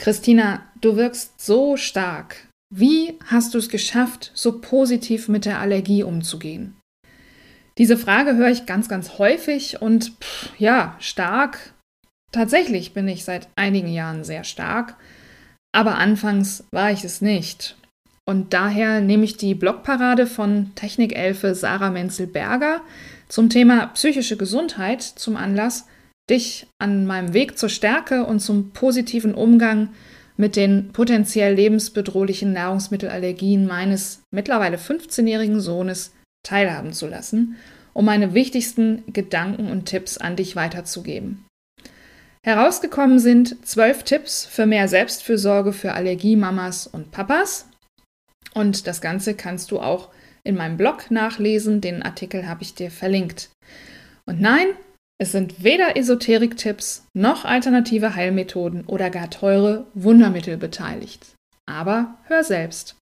Christina, du wirkst so stark. Wie hast du es geschafft, so positiv mit der Allergie umzugehen? Diese Frage höre ich ganz, ganz häufig und pff, ja, stark. Tatsächlich bin ich seit einigen Jahren sehr stark, aber anfangs war ich es nicht. Und daher nehme ich die Blogparade von Technikelfe Sarah Menzel-Berger zum Thema psychische Gesundheit zum Anlass, dich an meinem Weg zur Stärke und zum positiven Umgang mit den potenziell lebensbedrohlichen Nahrungsmittelallergien meines mittlerweile 15-jährigen Sohnes teilhaben zu lassen, um meine wichtigsten Gedanken und Tipps an dich weiterzugeben. Herausgekommen sind zwölf Tipps für mehr Selbstfürsorge für Allergiemamas und Papas. Und das Ganze kannst du auch in meinem Blog nachlesen. Den Artikel habe ich dir verlinkt. Und nein, es sind weder Esoterik-Tipps noch alternative Heilmethoden oder gar teure Wundermittel beteiligt. Aber hör selbst.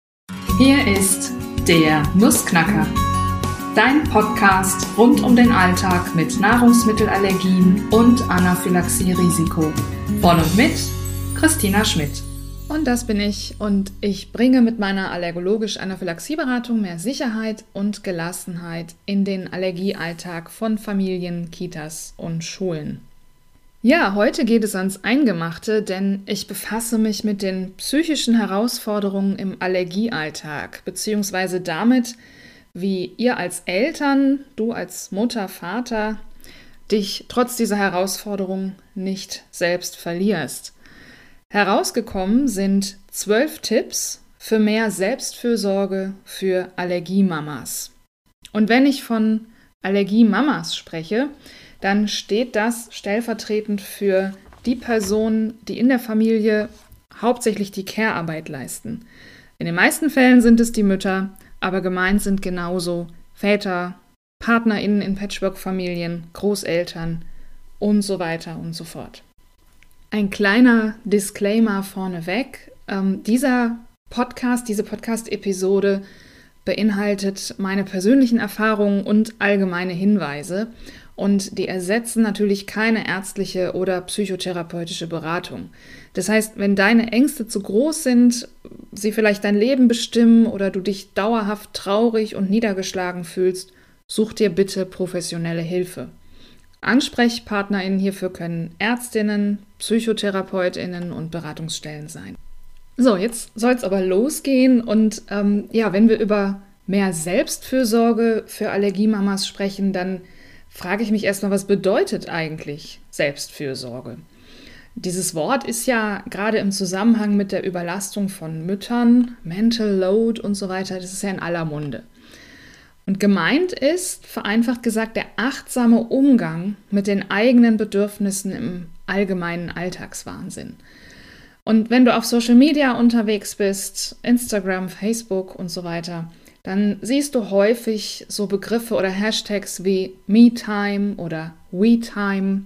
Hier ist der Nussknacker, dein Podcast rund um den Alltag mit Nahrungsmittelallergien und Anaphylaxie-Risiko. Von und mit Christina Schmidt. Und das bin ich und ich bringe mit meiner allergologisch-Anaphylaxieberatung mehr Sicherheit und Gelassenheit in den Allergiealltag von Familien, Kitas und Schulen. Ja, heute geht es ans Eingemachte, denn ich befasse mich mit den psychischen Herausforderungen im Allergiealltag, beziehungsweise damit, wie ihr als Eltern, du als Mutter, Vater, dich trotz dieser Herausforderungen nicht selbst verlierst. Herausgekommen sind zwölf Tipps für mehr Selbstfürsorge für Allergiemamas. Und wenn ich von Allergiemamas spreche, dann steht das stellvertretend für die Personen, die in der Familie hauptsächlich die Care-Arbeit leisten. In den meisten Fällen sind es die Mütter, aber gemeint sind genauso Väter, PartnerInnen in Patchwork-Familien, Großeltern und so weiter und so fort. Ein kleiner Disclaimer vorneweg. Ähm, dieser Podcast, diese Podcast-Episode beinhaltet meine persönlichen Erfahrungen und allgemeine Hinweise und die ersetzen natürlich keine ärztliche oder psychotherapeutische Beratung. Das heißt, wenn deine Ängste zu groß sind, sie vielleicht dein Leben bestimmen oder du dich dauerhaft traurig und niedergeschlagen fühlst, such dir bitte professionelle Hilfe. AnsprechpartnerInnen hierfür können Ärztinnen, PsychotherapeutInnen und Beratungsstellen sein. So, jetzt soll es aber losgehen und ähm, ja, wenn wir über mehr Selbstfürsorge für Allergiemamas sprechen, dann frage ich mich erstmal, was bedeutet eigentlich Selbstfürsorge? Dieses Wort ist ja gerade im Zusammenhang mit der Überlastung von Müttern, Mental Load und so weiter, das ist ja in aller Munde. Und gemeint ist, vereinfacht gesagt, der achtsame Umgang mit den eigenen Bedürfnissen im allgemeinen Alltagswahnsinn. Und wenn du auf Social Media unterwegs bist, Instagram, Facebook und so weiter, dann siehst du häufig so Begriffe oder Hashtags wie MeTime oder WeTime.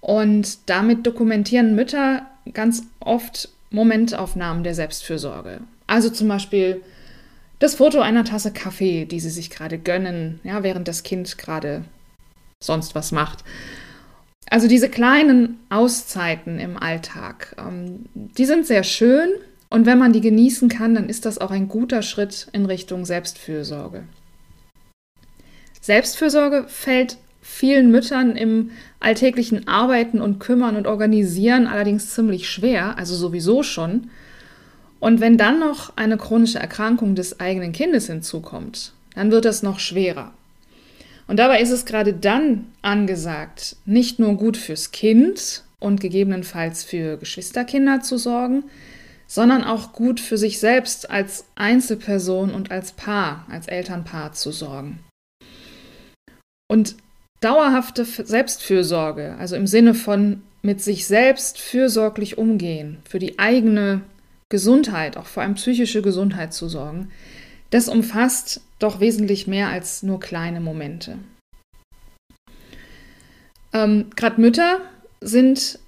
Und damit dokumentieren Mütter ganz oft Momentaufnahmen der Selbstfürsorge. Also zum Beispiel das Foto einer Tasse Kaffee, die sie sich gerade gönnen, ja, während das Kind gerade sonst was macht. Also diese kleinen Auszeiten im Alltag, ähm, die sind sehr schön und wenn man die genießen kann, dann ist das auch ein guter Schritt in Richtung Selbstfürsorge. Selbstfürsorge fällt vielen Müttern im alltäglichen Arbeiten und Kümmern und Organisieren allerdings ziemlich schwer, also sowieso schon. Und wenn dann noch eine chronische Erkrankung des eigenen Kindes hinzukommt, dann wird das noch schwerer. Und dabei ist es gerade dann angesagt, nicht nur gut fürs Kind und gegebenenfalls für Geschwisterkinder zu sorgen, sondern auch gut für sich selbst als Einzelperson und als Paar, als Elternpaar zu sorgen. Und dauerhafte Selbstfürsorge, also im Sinne von mit sich selbst fürsorglich umgehen, für die eigene Gesundheit, auch vor allem psychische Gesundheit zu sorgen, das umfasst doch wesentlich mehr als nur kleine Momente. Ähm, gerade Mütter sind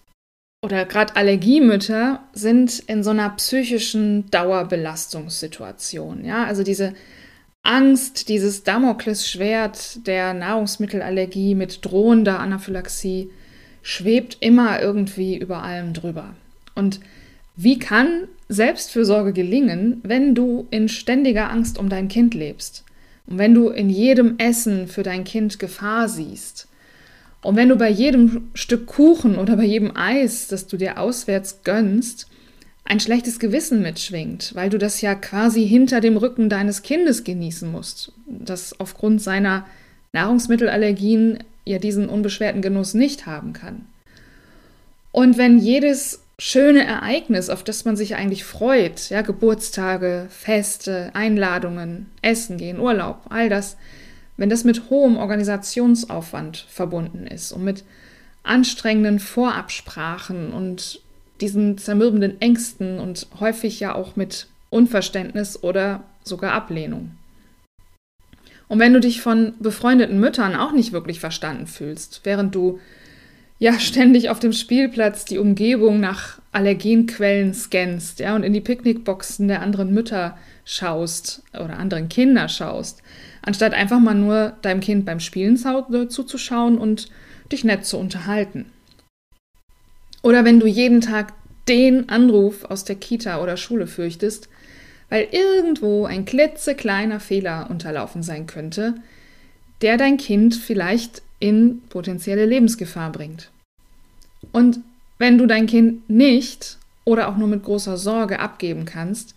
oder gerade Allergiemütter sind in so einer psychischen Dauerbelastungssituation. Ja, also diese Angst, dieses Damoklesschwert der Nahrungsmittelallergie mit drohender Anaphylaxie schwebt immer irgendwie über allem drüber. Und Wie kann Selbstfürsorge gelingen, wenn du in ständiger Angst um dein Kind lebst? Und wenn du in jedem Essen für dein Kind Gefahr siehst? Und wenn du bei jedem Stück Kuchen oder bei jedem Eis, das du dir auswärts gönnst, ein schlechtes Gewissen mitschwingt, weil du das ja quasi hinter dem Rücken deines Kindes genießen musst, das aufgrund seiner Nahrungsmittelallergien ja diesen unbeschwerten Genuss nicht haben kann. Und wenn jedes schöne Ereignis, auf das man sich eigentlich freut, ja, Geburtstage, Feste, Einladungen, Essen gehen, Urlaub, all das, wenn das mit hohem Organisationsaufwand verbunden ist und mit anstrengenden Vorabsprachen und diesen zermürbenden Ängsten und häufig ja auch mit Unverständnis oder sogar Ablehnung. Und wenn du dich von befreundeten Müttern auch nicht wirklich verstanden fühlst, während du ja ständig auf dem Spielplatz die Umgebung nach Allergenquellen scannst, ja, und in die Picknickboxen der anderen Mütter schaust oder anderen Kinder schaust, anstatt einfach mal nur deinem Kind beim Spielen zuzuschauen und dich nett zu unterhalten. Oder wenn du jeden Tag den Anruf aus der Kita oder Schule fürchtest, weil irgendwo ein klitzekleiner Fehler unterlaufen sein könnte, der dein Kind vielleicht in potenzielle Lebensgefahr bringt. Und wenn du dein Kind nicht oder auch nur mit großer Sorge abgeben kannst,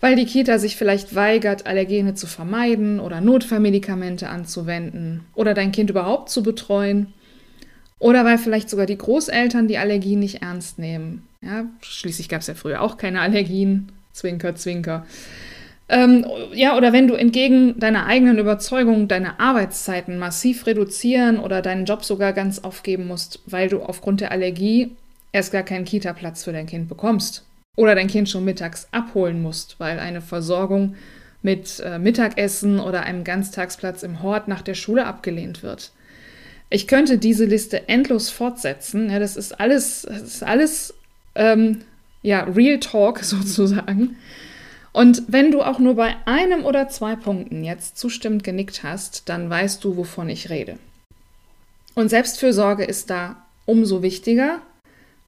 weil die Kita sich vielleicht weigert, Allergene zu vermeiden oder Notfallmedikamente anzuwenden oder dein Kind überhaupt zu betreuen, oder weil vielleicht sogar die Großeltern die Allergien nicht ernst nehmen. Ja, schließlich gab es ja früher auch keine Allergien. Zwinker, zwinker. Ähm, ja, oder wenn du entgegen deiner eigenen Überzeugung deine Arbeitszeiten massiv reduzieren oder deinen Job sogar ganz aufgeben musst, weil du aufgrund der Allergie erst gar keinen Kita-Platz für dein Kind bekommst. Oder dein Kind schon mittags abholen musst, weil eine Versorgung mit äh, Mittagessen oder einem Ganztagsplatz im Hort nach der Schule abgelehnt wird. Ich könnte diese Liste endlos fortsetzen. Ja, das ist alles, das ist alles ähm, ja, Real Talk sozusagen. Und wenn du auch nur bei einem oder zwei Punkten jetzt zustimmend genickt hast, dann weißt du, wovon ich rede. Und Selbstfürsorge ist da umso wichtiger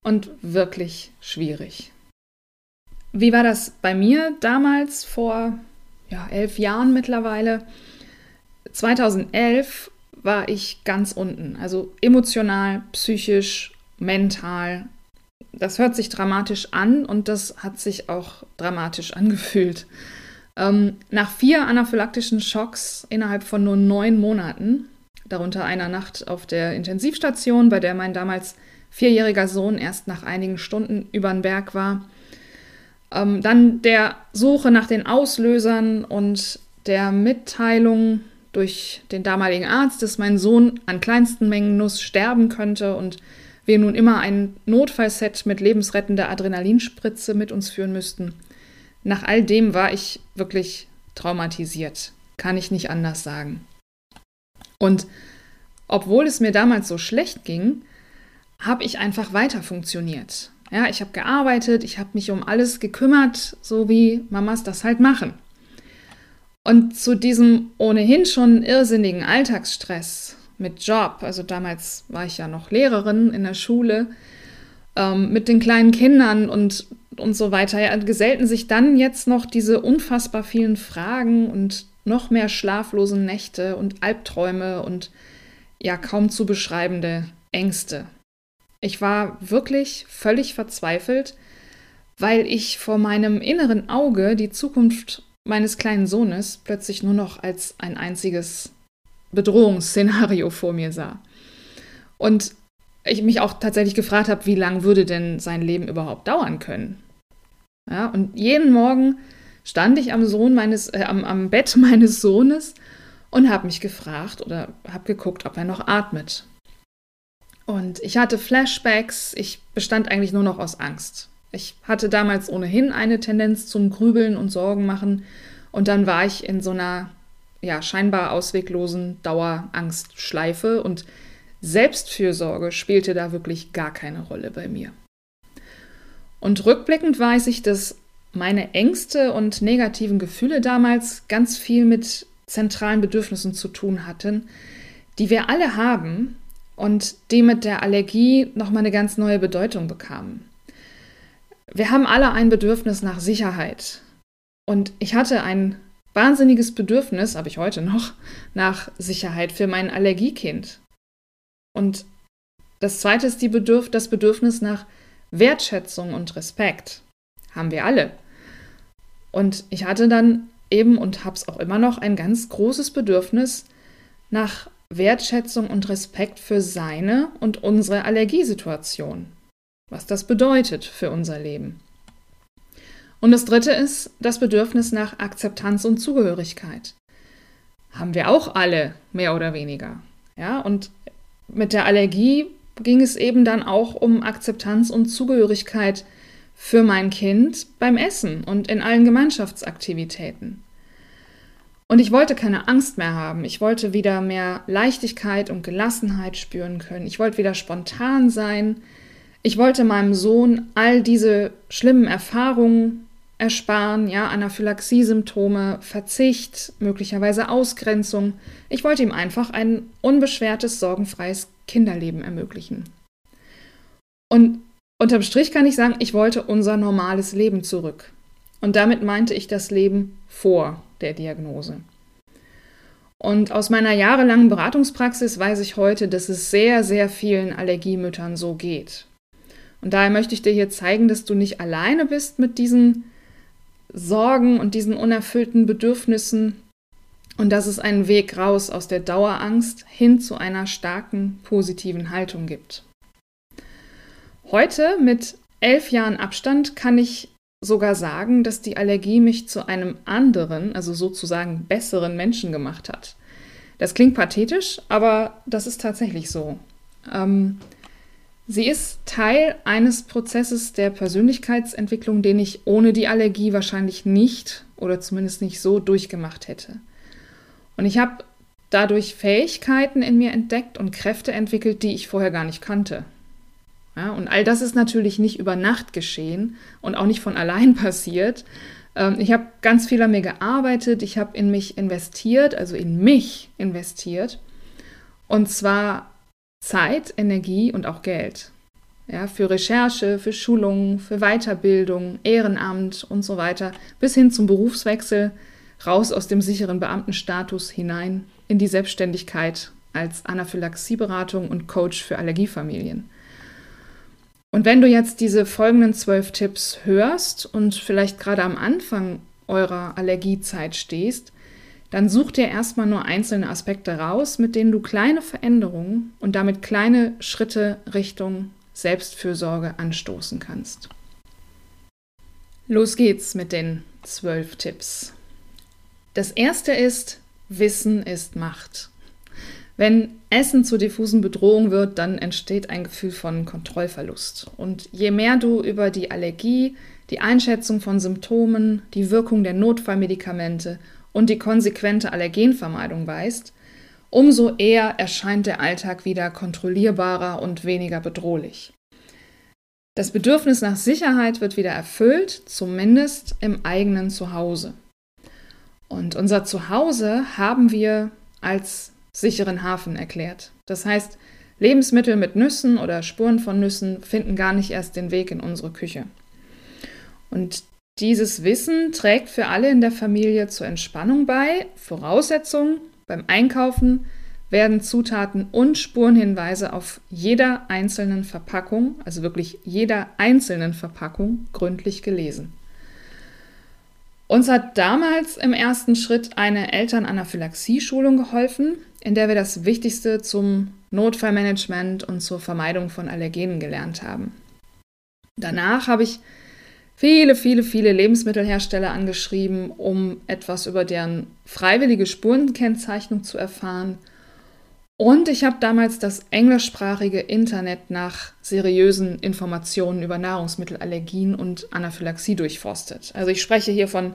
und wirklich schwierig. Wie war das bei mir damals vor ja, elf Jahren mittlerweile? 2011 war ich ganz unten, also emotional, psychisch, mental, das hört sich dramatisch an und das hat sich auch dramatisch angefühlt. Ähm, nach vier anaphylaktischen Schocks innerhalb von nur neun Monaten, darunter einer Nacht auf der Intensivstation, bei der mein damals vierjähriger Sohn erst nach einigen Stunden über den Berg war, ähm, dann der Suche nach den Auslösern und der Mitteilung durch den damaligen Arzt, dass mein Sohn an kleinsten Mengen Nuss sterben könnte und wir nun immer ein Notfallset mit lebensrettender Adrenalinspritze mit uns führen müssten. Nach all dem war ich wirklich traumatisiert, kann ich nicht anders sagen. Und obwohl es mir damals so schlecht ging, habe ich einfach weiter funktioniert. Ja, ich habe gearbeitet, ich habe mich um alles gekümmert, so wie Mamas das halt machen. Und zu diesem ohnehin schon irrsinnigen Alltagsstress mit Job, also damals war ich ja noch Lehrerin in der Schule, ähm, mit den kleinen Kindern und, und so weiter, ja, gesellten sich dann jetzt noch diese unfassbar vielen Fragen und noch mehr schlaflose Nächte und Albträume und ja kaum zu beschreibende Ängste. Ich war wirklich völlig verzweifelt, weil ich vor meinem inneren Auge die Zukunft meines kleinen Sohnes plötzlich nur noch als ein einziges Bedrohungsszenario vor mir sah. Und ich mich auch tatsächlich gefragt habe, wie lange würde denn sein Leben überhaupt dauern können? Ja, und jeden Morgen stand ich am, Sohn meines, äh, am, am Bett meines Sohnes und habe mich gefragt oder habe geguckt, ob er noch atmet. Und ich hatte Flashbacks, ich bestand eigentlich nur noch aus Angst. Ich hatte damals ohnehin eine Tendenz zum Grübeln und Sorgen machen und dann war ich in so einer ja, scheinbar ausweglosen Dauerangstschleife und Selbstfürsorge spielte da wirklich gar keine Rolle bei mir. Und rückblickend weiß ich, dass meine Ängste und negativen Gefühle damals ganz viel mit zentralen Bedürfnissen zu tun hatten, die wir alle haben und die mit der Allergie nochmal eine ganz neue Bedeutung bekamen. wir haben alle ein Bedürfnis nach Sicherheit. Und ich hatte ein wahnsinniges Bedürfnis, habe ich heute noch, nach Sicherheit für mein Allergiekind. Und das zweite ist Bedürf das Bedürfnis nach Wertschätzung und Respekt. Haben wir alle. Und ich hatte dann eben und habe es auch immer noch ein ganz großes Bedürfnis nach Wertschätzung und Respekt für seine und unsere Allergiesituation. Was das bedeutet für unser Leben. Und das dritte ist das Bedürfnis nach Akzeptanz und Zugehörigkeit. Haben wir auch alle, mehr oder weniger. Ja, und mit der Allergie ging es eben dann auch um Akzeptanz und Zugehörigkeit für mein Kind beim Essen und in allen Gemeinschaftsaktivitäten. Und ich wollte keine Angst mehr haben. Ich wollte wieder mehr Leichtigkeit und Gelassenheit spüren können. Ich wollte wieder spontan sein. Ich wollte meinem Sohn all diese schlimmen Erfahrungen ersparen, ja, Anaphylaxie-Symptome, Verzicht, möglicherweise Ausgrenzung. Ich wollte ihm einfach ein unbeschwertes, sorgenfreies Kinderleben ermöglichen. Und unterm Strich kann ich sagen, ich wollte unser normales Leben zurück. Und damit meinte ich das Leben vor der Diagnose. Und aus meiner jahrelangen Beratungspraxis weiß ich heute, dass es sehr, sehr vielen Allergiemüttern so geht. Und daher möchte ich dir hier zeigen, dass du nicht alleine bist mit diesen Sorgen und diesen unerfüllten Bedürfnissen und dass es einen Weg raus aus der Dauerangst hin zu einer starken positiven Haltung gibt. Heute mit elf Jahren Abstand kann ich sogar sagen, dass die Allergie mich zu einem anderen, also sozusagen besseren Menschen gemacht hat. Das klingt pathetisch, aber das ist tatsächlich so. Ähm, Sie ist Teil eines Prozesses der Persönlichkeitsentwicklung, den ich ohne die Allergie wahrscheinlich nicht oder zumindest nicht so durchgemacht hätte. Und ich habe dadurch Fähigkeiten in mir entdeckt und Kräfte entwickelt, die ich vorher gar nicht kannte. Ja, und all das ist natürlich nicht über Nacht geschehen und auch nicht von allein passiert. Ähm, ich habe ganz viel an mir gearbeitet, ich habe in mich investiert, also in mich investiert. Und zwar Zeit, Energie und auch Geld. Ja, für Recherche, für Schulungen, für Weiterbildung, Ehrenamt und so weiter, bis hin zum Berufswechsel, raus aus dem sicheren Beamtenstatus hinein in die Selbstständigkeit als Anaphylaxieberatung und Coach für Allergiefamilien. Und wenn du jetzt diese folgenden zwölf Tipps hörst und vielleicht gerade am Anfang eurer Allergiezeit stehst, dann such dir erstmal nur einzelne Aspekte raus, mit denen du kleine Veränderungen und damit kleine Schritte Richtung Selbstfürsorge anstoßen kannst. Los geht's mit den zwölf Tipps. Das erste ist, Wissen ist Macht. Wenn Essen zur diffusen Bedrohung wird, dann entsteht ein Gefühl von Kontrollverlust. Und je mehr du über die Allergie, die Einschätzung von Symptomen, die Wirkung der Notfallmedikamente und die konsequente Allergenvermeidung weißt, umso eher erscheint der Alltag wieder kontrollierbarer und weniger bedrohlich. Das Bedürfnis nach Sicherheit wird wieder erfüllt, zumindest im eigenen Zuhause. Und unser Zuhause haben wir als sicheren Hafen erklärt. Das heißt, Lebensmittel mit Nüssen oder Spuren von Nüssen finden gar nicht erst den Weg in unsere Küche. Und dieses Wissen trägt für alle in der Familie zur Entspannung bei. Voraussetzung beim Einkaufen werden Zutaten und Spurenhinweise auf jeder einzelnen Verpackung, also wirklich jeder einzelnen Verpackung, gründlich gelesen. Uns hat damals im ersten Schritt eine Elternanaphylaxie-Schulung geholfen, in der wir das Wichtigste zum Notfallmanagement und zur Vermeidung von Allergenen gelernt haben. Danach habe ich viele, viele, viele Lebensmittelhersteller angeschrieben, um etwas über deren freiwillige Spurenkennzeichnung zu erfahren. Und ich habe damals das englischsprachige Internet nach seriösen Informationen über Nahrungsmittelallergien und Anaphylaxie durchforstet. Also ich spreche hier von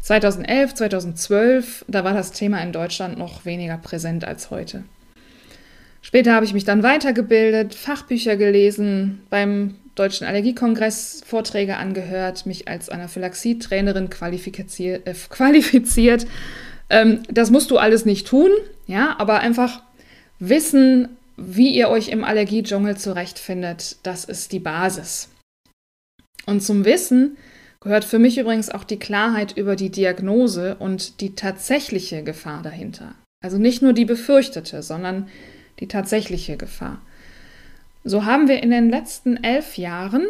2011, 2012, da war das Thema in Deutschland noch weniger präsent als heute. Später habe ich mich dann weitergebildet, Fachbücher gelesen, beim Deutschen Allergiekongress Vorträge angehört, mich als Anaphylaxie-Trainerin qualifiziert. Äh, qualifiziert. Ähm, das musst du alles nicht tun, ja, aber einfach wissen, wie ihr euch im Allergiedschungel zurechtfindet, das ist die Basis. Und zum Wissen gehört für mich übrigens auch die Klarheit über die Diagnose und die tatsächliche Gefahr dahinter. Also nicht nur die befürchtete, sondern die tatsächliche Gefahr. So haben wir in den letzten elf Jahren,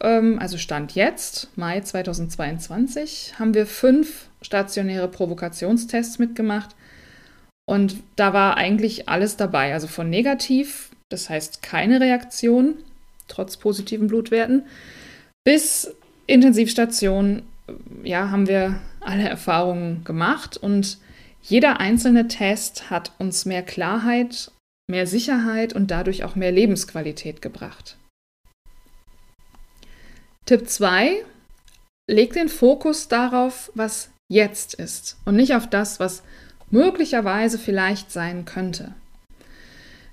ähm, also Stand jetzt, Mai 2022, haben wir fünf stationäre Provokationstests mitgemacht. Und da war eigentlich alles dabei. Also von negativ, das heißt keine Reaktion, trotz positiven Blutwerten, bis Intensivstation, ja, haben wir alle Erfahrungen gemacht und jeder einzelne Test hat uns mehr Klarheit, mehr Sicherheit und dadurch auch mehr Lebensqualität gebracht. Tipp 2. Leg den Fokus darauf, was jetzt ist und nicht auf das, was möglicherweise vielleicht sein könnte.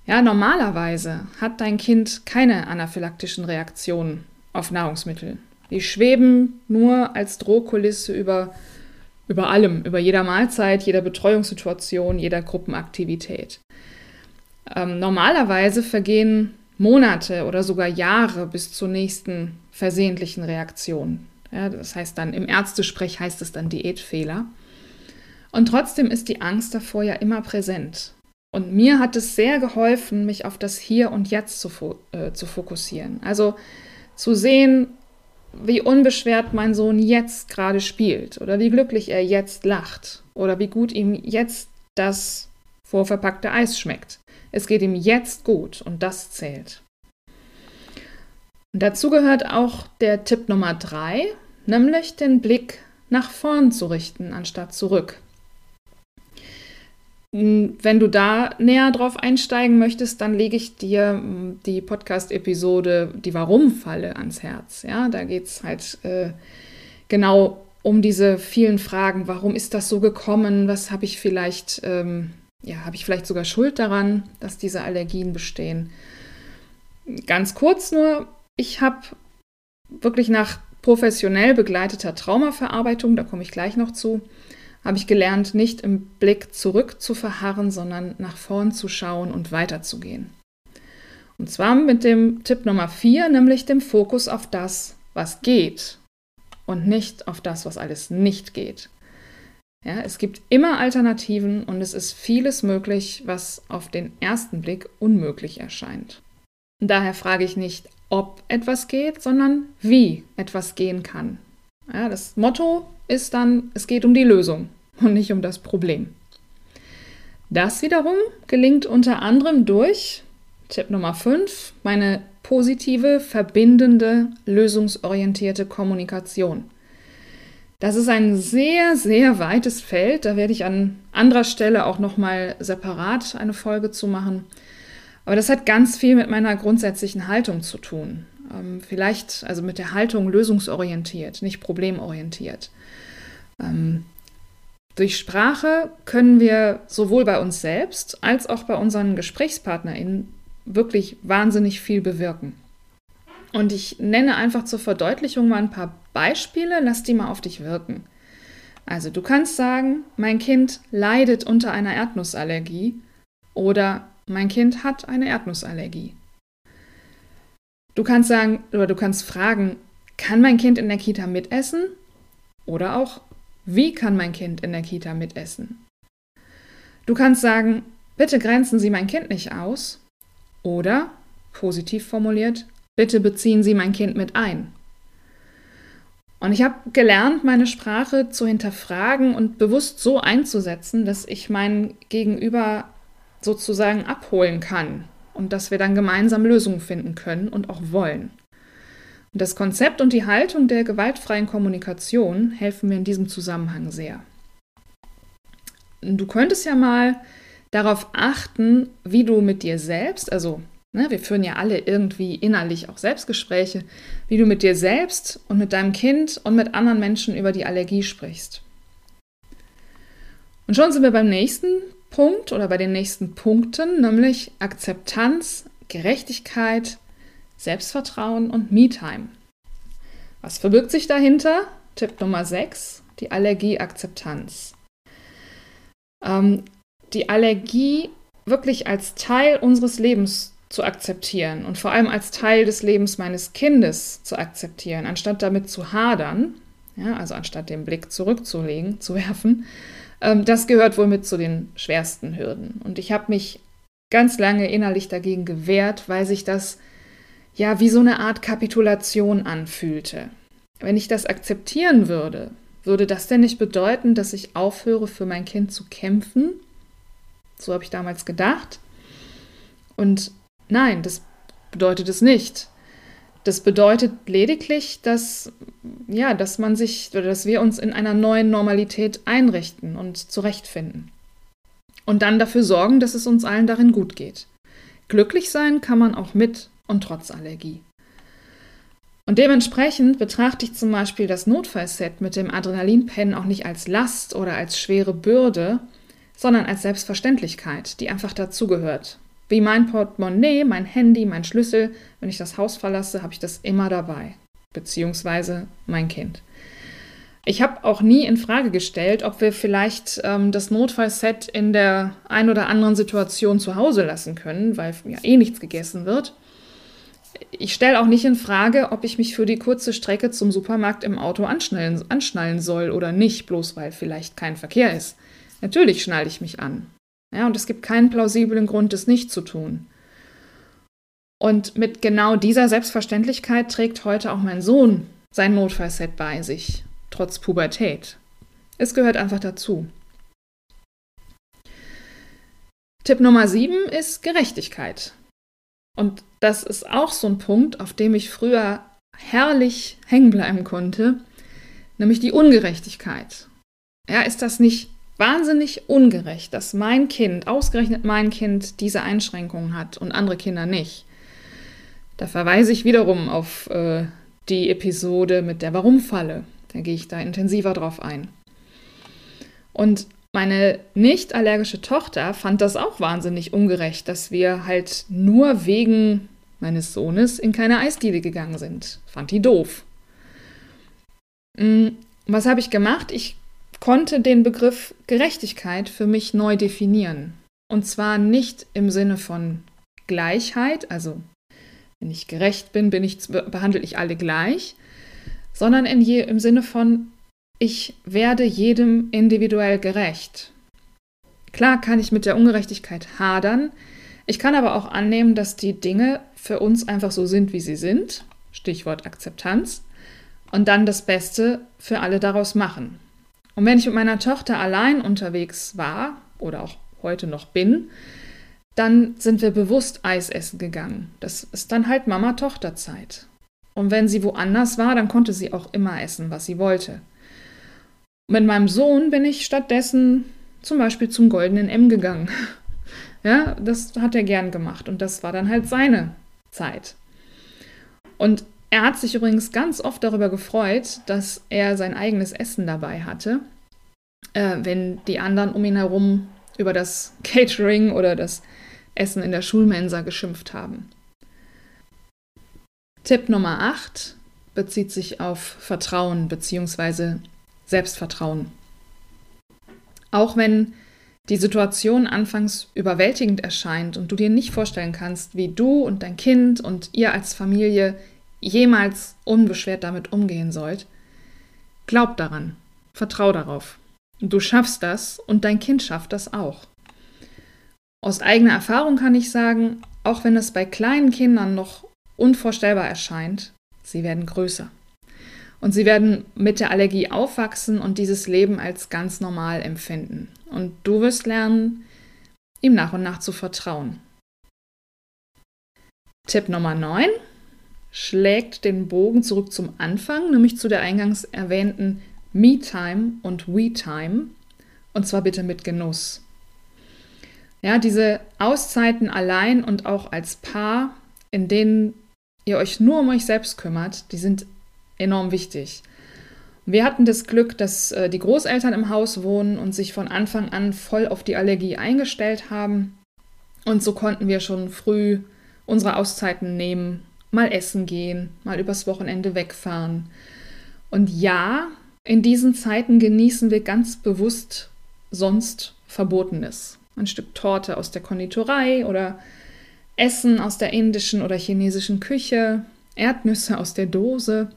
Ja, normalerweise hat dein Kind keine anaphylaktischen Reaktionen auf Nahrungsmittel. Die schweben nur als Drohkulisse über, über allem, über jeder Mahlzeit, jeder Betreuungssituation, jeder Gruppenaktivität. Ähm, normalerweise vergehen Monate oder sogar Jahre bis zur nächsten versehentlichen Reaktion. Ja, das heißt dann, im Ärztesprech heißt es dann Diätfehler. Und trotzdem ist die Angst davor ja immer präsent. Und mir hat es sehr geholfen, mich auf das Hier und Jetzt zu, äh, zu fokussieren. Also zu sehen, wie unbeschwert mein Sohn jetzt gerade spielt oder wie glücklich er jetzt lacht oder wie gut ihm jetzt das vorverpackte Eis schmeckt. Es geht ihm jetzt gut und das zählt. Und dazu gehört auch der Tipp Nummer drei, nämlich den Blick nach vorn zu richten, anstatt zurück. Wenn du da näher drauf einsteigen möchtest, dann lege ich dir hm, die Podcast-Episode Die Warum-Falle ans Herz. Ja, da geht es halt äh, genau um diese vielen Fragen. Warum ist das so gekommen? Was habe ich vielleicht, ähm, ja, habe ich vielleicht sogar Schuld daran, dass diese Allergien bestehen? Ganz kurz nur, ich habe wirklich nach professionell begleiteter Traumaverarbeitung, da komme ich gleich noch zu, habe ich gelernt, nicht im Blick zurück zu verharren, sondern nach vorn zu schauen und weiterzugehen. Und zwar mit dem Tipp Nummer 4, nämlich dem Fokus auf das, was geht und nicht auf das, was alles nicht geht. Ja, es gibt immer Alternativen und es ist vieles möglich, was auf den ersten Blick unmöglich erscheint. daher frage ich nicht, ob etwas geht, sondern wie etwas gehen kann. Ja, das Motto ist dann, es geht um die Lösung und nicht um das Problem. Das wiederum gelingt unter anderem durch Tipp Nummer 5, meine positive, verbindende, lösungsorientierte Kommunikation. Das ist ein sehr, sehr weites Feld. Da werde ich an anderer Stelle auch nochmal separat eine Folge zu machen. Aber das hat ganz viel mit meiner grundsätzlichen Haltung zu tun. Ähm, vielleicht also mit der Haltung lösungsorientiert, nicht problemorientiert. Ähm, durch Sprache können wir sowohl bei uns selbst als auch bei unseren GesprächspartnerInnen wirklich wahnsinnig viel bewirken. Und ich nenne einfach zur Verdeutlichung mal ein paar Beispiele, lass die mal auf dich wirken. Also du kannst sagen, mein Kind leidet unter einer Erdnussallergie oder mein Kind hat eine Erdnussallergie. Du kannst sagen oder du kannst fragen, kann mein Kind in der Kita mitessen? Oder auch, wie kann mein Kind in der Kita mitessen? Du kannst sagen, bitte grenzen Sie mein Kind nicht aus. Oder, positiv formuliert, bitte beziehen Sie mein Kind mit ein. Und ich habe gelernt, meine Sprache zu hinterfragen und bewusst so einzusetzen, dass ich mein Gegenüber sozusagen abholen kann und dass wir dann gemeinsam Lösungen finden können und auch wollen. Und das Konzept und die Haltung der gewaltfreien Kommunikation helfen mir in diesem Zusammenhang sehr. Du könntest ja mal darauf achten, wie du mit dir selbst, also ne, wir führen ja alle irgendwie innerlich auch Selbstgespräche, wie du mit dir selbst und mit deinem Kind und mit anderen Menschen über die Allergie sprichst. Und schon sind wir beim nächsten Punkt oder bei den nächsten Punkten, nämlich Akzeptanz, Gerechtigkeit, Selbstvertrauen und Me-Time. Was verbirgt sich dahinter? Tipp Nummer 6, die Allergieakzeptanz. Ähm, die Allergie wirklich als Teil unseres Lebens zu akzeptieren und vor allem als Teil des Lebens meines Kindes zu akzeptieren, anstatt damit zu hadern, ja, also anstatt den Blick zurückzulegen, zu werfen, ähm, das gehört wohl mit zu den schwersten Hürden. Und ich habe mich ganz lange innerlich dagegen gewehrt, weil sich das ja wie so eine Art Kapitulation anfühlte. Wenn ich das akzeptieren würde, würde das denn nicht bedeuten, dass ich aufhöre, für mein Kind zu kämpfen? So habe ich damals gedacht. Und nein, das bedeutet es nicht. Das bedeutet lediglich, dass, ja, dass man sich oder dass wir uns in einer neuen Normalität einrichten und zurechtfinden. Und dann dafür sorgen, dass es uns allen darin gut geht. Glücklich sein kann man auch mit und trotz Allergie. Und dementsprechend betrachte ich zum Beispiel das Notfallset mit dem Adrenalinpen auch nicht als Last oder als schwere Bürde, sondern als Selbstverständlichkeit, die einfach dazugehört. Wie mein Portemonnaie, mein Handy, mein Schlüssel, wenn ich das Haus verlasse, habe ich das immer dabei, beziehungsweise mein Kind. Ich habe auch nie in Frage gestellt, ob wir vielleicht ähm, das Notfallset in der ein oder anderen Situation zu Hause lassen können, weil ja eh nichts gegessen wird ich stelle auch nicht in Frage, ob ich mich für die kurze Strecke zum Supermarkt im Auto anschnallen, anschnallen soll oder nicht, bloß weil vielleicht kein Verkehr ist. Natürlich schnalle ich mich an. Ja, und es gibt keinen plausiblen Grund, es nicht zu tun. Und mit genau dieser Selbstverständlichkeit trägt heute auch mein Sohn sein Notfallset bei sich, trotz Pubertät. Es gehört einfach dazu. Tipp Nummer 7 ist Gerechtigkeit. Und das ist auch so ein Punkt, auf dem ich früher herrlich hängen bleiben konnte, nämlich die Ungerechtigkeit. Ja, ist das nicht wahnsinnig ungerecht, dass mein Kind, ausgerechnet mein Kind, diese Einschränkungen hat und andere Kinder nicht? Da verweise ich wiederum auf äh, die Episode mit der Warum-Falle. Da gehe ich da intensiver drauf ein. Und meine nicht allergische Tochter fand das auch wahnsinnig ungerecht, dass wir halt nur wegen meines Sohnes in keine Eisdiele gegangen sind. Fand die doof. Hm, was habe ich gemacht? Ich konnte den Begriff Gerechtigkeit für mich neu definieren. Und zwar nicht im Sinne von Gleichheit, also wenn ich gerecht bin, bin ich, behandle ich alle gleich, sondern je, im Sinne von ich werde jedem individuell gerecht. Klar kann ich mit der Ungerechtigkeit hadern, ich kann aber auch annehmen, dass die Dinge für uns einfach so sind, wie sie sind, Stichwort Akzeptanz, und dann das Beste für alle daraus machen. Und wenn ich mit meiner Tochter allein unterwegs war oder auch heute noch bin, dann sind wir bewusst Eis essen gegangen. Das ist dann halt Mama-Tochter-Zeit. Und wenn sie woanders war, dann konnte sie auch immer essen, was sie wollte. Mit meinem Sohn bin ich stattdessen zum Beispiel zum goldenen M gegangen. Ja, das hat er gern gemacht und das war dann halt seine Zeit. Und er hat sich übrigens ganz oft darüber gefreut, dass er sein eigenes Essen dabei hatte, äh, wenn die anderen um ihn herum über das Catering oder das Essen in der Schulmensa geschimpft haben. Tipp Nummer 8 bezieht sich auf Vertrauen bzw. Selbstvertrauen. Auch wenn die Situation anfangs überwältigend erscheint und du dir nicht vorstellen kannst, wie du und dein Kind und ihr als Familie jemals unbeschwert damit umgehen sollt, glaub daran, vertrau darauf. Du schaffst das und dein Kind schafft das auch. Aus eigener Erfahrung kann ich sagen, auch wenn es bei kleinen Kindern noch unvorstellbar erscheint, sie werden größer. Und sie werden mit der Allergie aufwachsen und dieses Leben als ganz normal empfinden. Und du wirst lernen, ihm nach und nach zu vertrauen. Tipp Nummer 9 schlägt den Bogen zurück zum Anfang, nämlich zu der eingangs erwähnten Me-Time und We-Time. Und zwar bitte mit Genuss. Ja, diese Auszeiten allein und auch als Paar, in denen ihr euch nur um euch selbst kümmert, die sind enorm wichtig. Wir hatten das Glück, dass äh, die Großeltern im Haus wohnen und sich von Anfang an voll auf die Allergie eingestellt haben. Und so konnten wir schon früh unsere Auszeiten nehmen, mal essen gehen, mal übers Wochenende wegfahren. Und ja, in diesen Zeiten genießen wir ganz bewusst sonst Verbotenes. Ein Stück Torte aus der Konditorei oder Essen aus der indischen oder chinesischen Küche, Erdnüsse aus der Dose.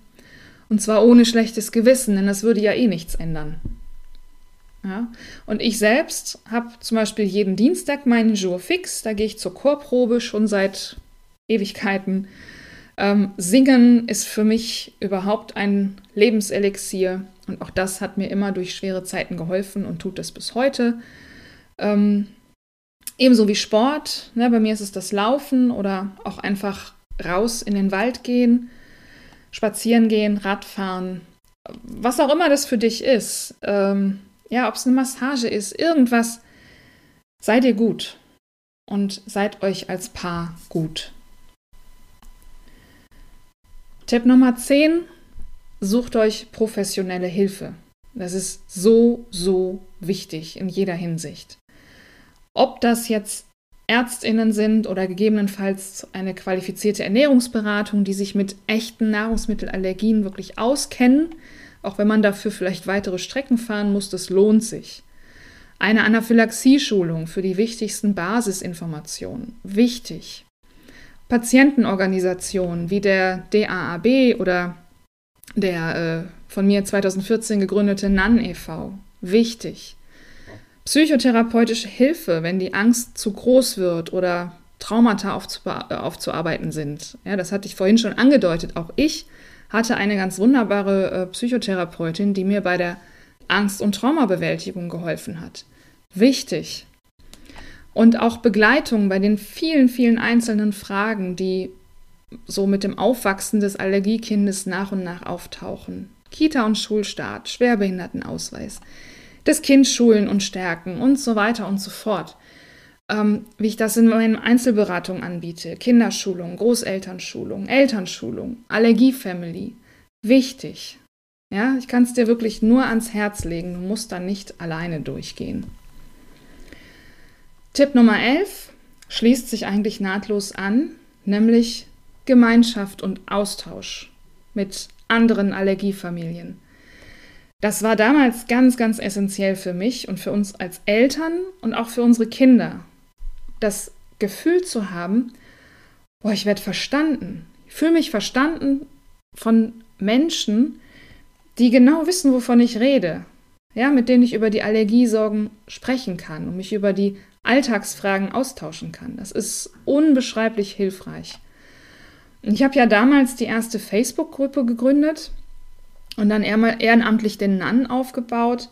Und zwar ohne schlechtes Gewissen, denn das würde ja eh nichts ändern. Ja? Und ich selbst habe zum Beispiel jeden Dienstag meinen Jour fix. Da gehe ich zur Chorprobe schon seit Ewigkeiten. Ähm, Singen ist für mich überhaupt ein Lebenselixier. Und auch das hat mir immer durch schwere Zeiten geholfen und tut es bis heute. Ähm, ebenso wie Sport. Ne, bei mir ist es das Laufen oder auch einfach raus in den Wald gehen, spazieren gehen, Radfahren. Was auch immer das für dich ist. Ähm, ja, ob es eine Massage ist, irgendwas. Seid ihr gut und seid euch als Paar gut. Tipp Nummer 10, sucht euch professionelle Hilfe. Das ist so, so wichtig in jeder Hinsicht. Ob das jetzt Ärztinnen sind oder gegebenenfalls eine qualifizierte Ernährungsberatung, die sich mit echten Nahrungsmittelallergien wirklich auskennen, auch wenn man dafür vielleicht weitere Strecken fahren muss, das lohnt sich. Eine Anaphylaxie-Schulung für die wichtigsten Basisinformationen. Wichtig. Patientenorganisationen wie der DAAB oder der äh, von mir 2014 gegründete NAN e.V. Wichtig. Psychotherapeutische Hilfe, wenn die Angst zu groß wird oder Traumata aufzuarbeiten sind. Ja, das hatte ich vorhin schon angedeutet. Auch ich hatte eine ganz wunderbare äh, Psychotherapeutin, die mir bei der Angst- und Traumabewältigung geholfen hat. Wichtig. Und auch Begleitung bei den vielen, vielen einzelnen Fragen, die so mit dem Aufwachsen des Allergiekindes nach und nach auftauchen. Kita- und Schulstart, Schwerbehindertenausweis, das Kind schulen und stärken und so weiter und so fort. Ähm, wie ich das in meinen Einzelberatungen anbiete, Kinderschulung, Großelternschulung, Elternschulung, Allergiefamily. Wichtig. Ja, ich kann es dir wirklich nur ans Herz legen. Du musst da nicht alleine durchgehen. Tipp Nummer 11 schließt sich eigentlich nahtlos an, nämlich Gemeinschaft und Austausch mit anderen Allergiefamilien. Das war damals ganz, ganz essentiell für mich und für uns als Eltern und auch für unsere Kinder. Das Gefühl zu haben, boah, ich werde verstanden. Ich fühle mich verstanden von Menschen, die genau wissen, wovon ich rede. Ja, mit denen ich über die Allergiesorgen sprechen kann und mich über die Alltagsfragen austauschen kann. Das ist unbeschreiblich hilfreich. Ich habe ja damals die erste Facebook-Gruppe gegründet und dann ehrenamtlich den NAN aufgebaut.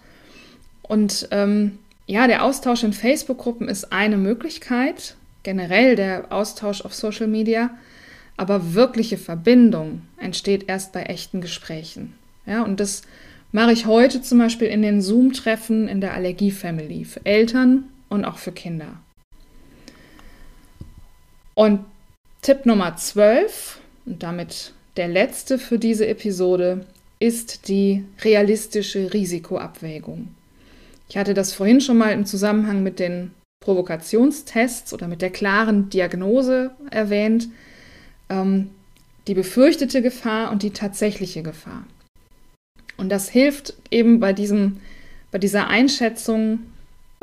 Und ähm, ja, der Austausch in Facebook-Gruppen ist eine Möglichkeit, generell der Austausch auf Social Media, aber wirkliche Verbindung entsteht erst bei echten Gesprächen. Ja, und das mache ich heute zum Beispiel in den Zoom-Treffen in der Allergie-Family für Eltern und auch für Kinder. Und Tipp Nummer 12 und damit der letzte für diese Episode ist die realistische Risikoabwägung. Ich hatte das vorhin schon mal im Zusammenhang mit den Provokationstests oder mit der klaren Diagnose erwähnt. Ähm, die befürchtete Gefahr und die tatsächliche Gefahr. Und das hilft eben bei, diesem, bei dieser Einschätzung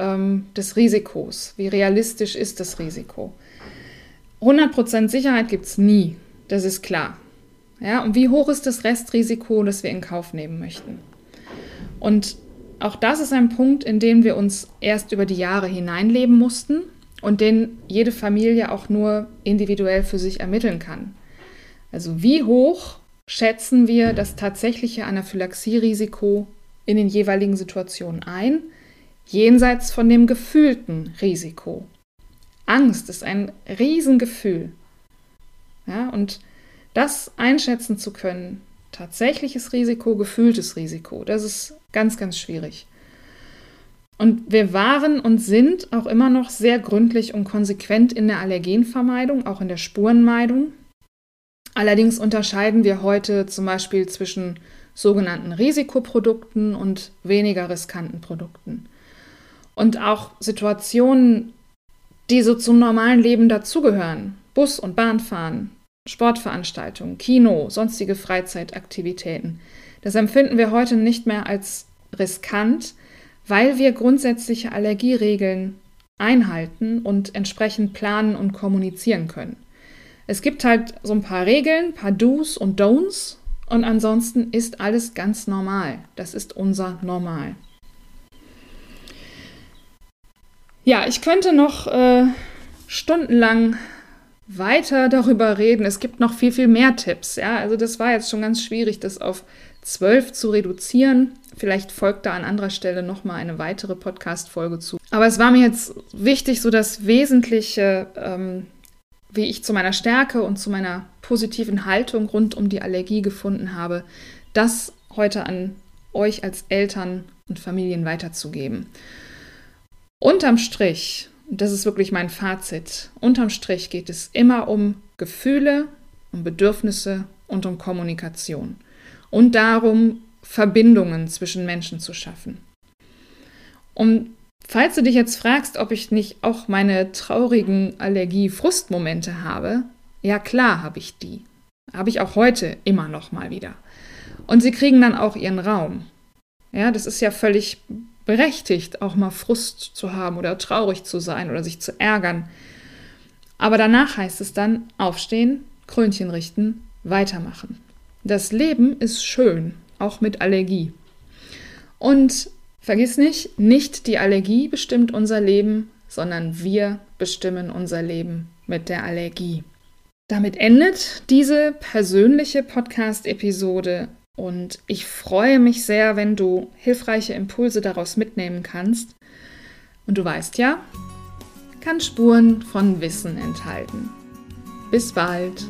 ähm, des Risikos. Wie realistisch ist das Risiko? 100% Sicherheit gibt es nie, das ist klar. Ja, und wie hoch ist das Restrisiko, das wir in Kauf nehmen möchten? Und auch das ist ein Punkt, in dem wir uns erst über die Jahre hineinleben mussten und den jede Familie auch nur individuell für sich ermitteln kann. Also wie hoch schätzen wir das tatsächliche Anaphylaxie-Risiko in den jeweiligen Situationen ein, jenseits von dem gefühlten Risiko. Angst ist ein Riesengefühl. Ja, und das einschätzen zu können, tatsächliches Risiko, gefühltes Risiko, das ist ganz, ganz schwierig. Und wir waren und sind auch immer noch sehr gründlich und konsequent in der Allergenvermeidung, auch in der Spurenmeidung. Allerdings unterscheiden wir heute zum Beispiel zwischen sogenannten Risikoprodukten und weniger riskanten Produkten. Und auch Situationen, die so zum normalen Leben dazugehören, Bus- und Bahnfahren, Sportveranstaltungen, Kino, sonstige Freizeitaktivitäten, das empfinden wir heute nicht mehr als riskant, weil wir grundsätzliche Allergieregeln einhalten und entsprechend planen und kommunizieren können. Es gibt halt so ein paar Regeln, ein paar Do's und Don'ts und ansonsten ist alles ganz normal. Das ist unser Normal. Ja, ich könnte noch äh, stundenlang weiter darüber reden. Es gibt noch viel, viel mehr Tipps. Ja, also das war jetzt schon ganz schwierig, das auf zwölf zu reduzieren. Vielleicht folgt da an anderer Stelle nochmal eine weitere Podcast-Folge zu. Aber es war mir jetzt wichtig, so das Wesentliche, ähm, wie ich zu meiner Stärke und zu meiner positiven Haltung rund um die Allergie gefunden habe, das heute an euch als Eltern und Familien weiterzugeben. Unterm Strich, das ist wirklich mein Fazit, unterm Strich geht es immer um Gefühle, um Bedürfnisse und um Kommunikation und darum, Verbindungen zwischen Menschen zu schaffen. Und falls du dich jetzt fragst, ob ich nicht auch meine traurigen Allergie-Frustmomente habe, ja klar habe ich die. Habe ich auch heute immer noch mal wieder. Und sie kriegen dann auch ihren Raum. Ja, das ist ja völlig berechtigt, auch mal Frust zu haben oder traurig zu sein oder sich zu ärgern. Aber danach heißt es dann aufstehen, Krönchen richten, weitermachen. Das Leben ist schön, auch mit Allergie. Und vergiss nicht, nicht die Allergie bestimmt unser Leben, sondern wir bestimmen unser Leben mit der Allergie. Damit endet diese persönliche Podcast-Episode und ich freue mich sehr, wenn du hilfreiche Impulse daraus mitnehmen kannst. Und du weißt ja, kann Spuren von Wissen enthalten. Bis bald.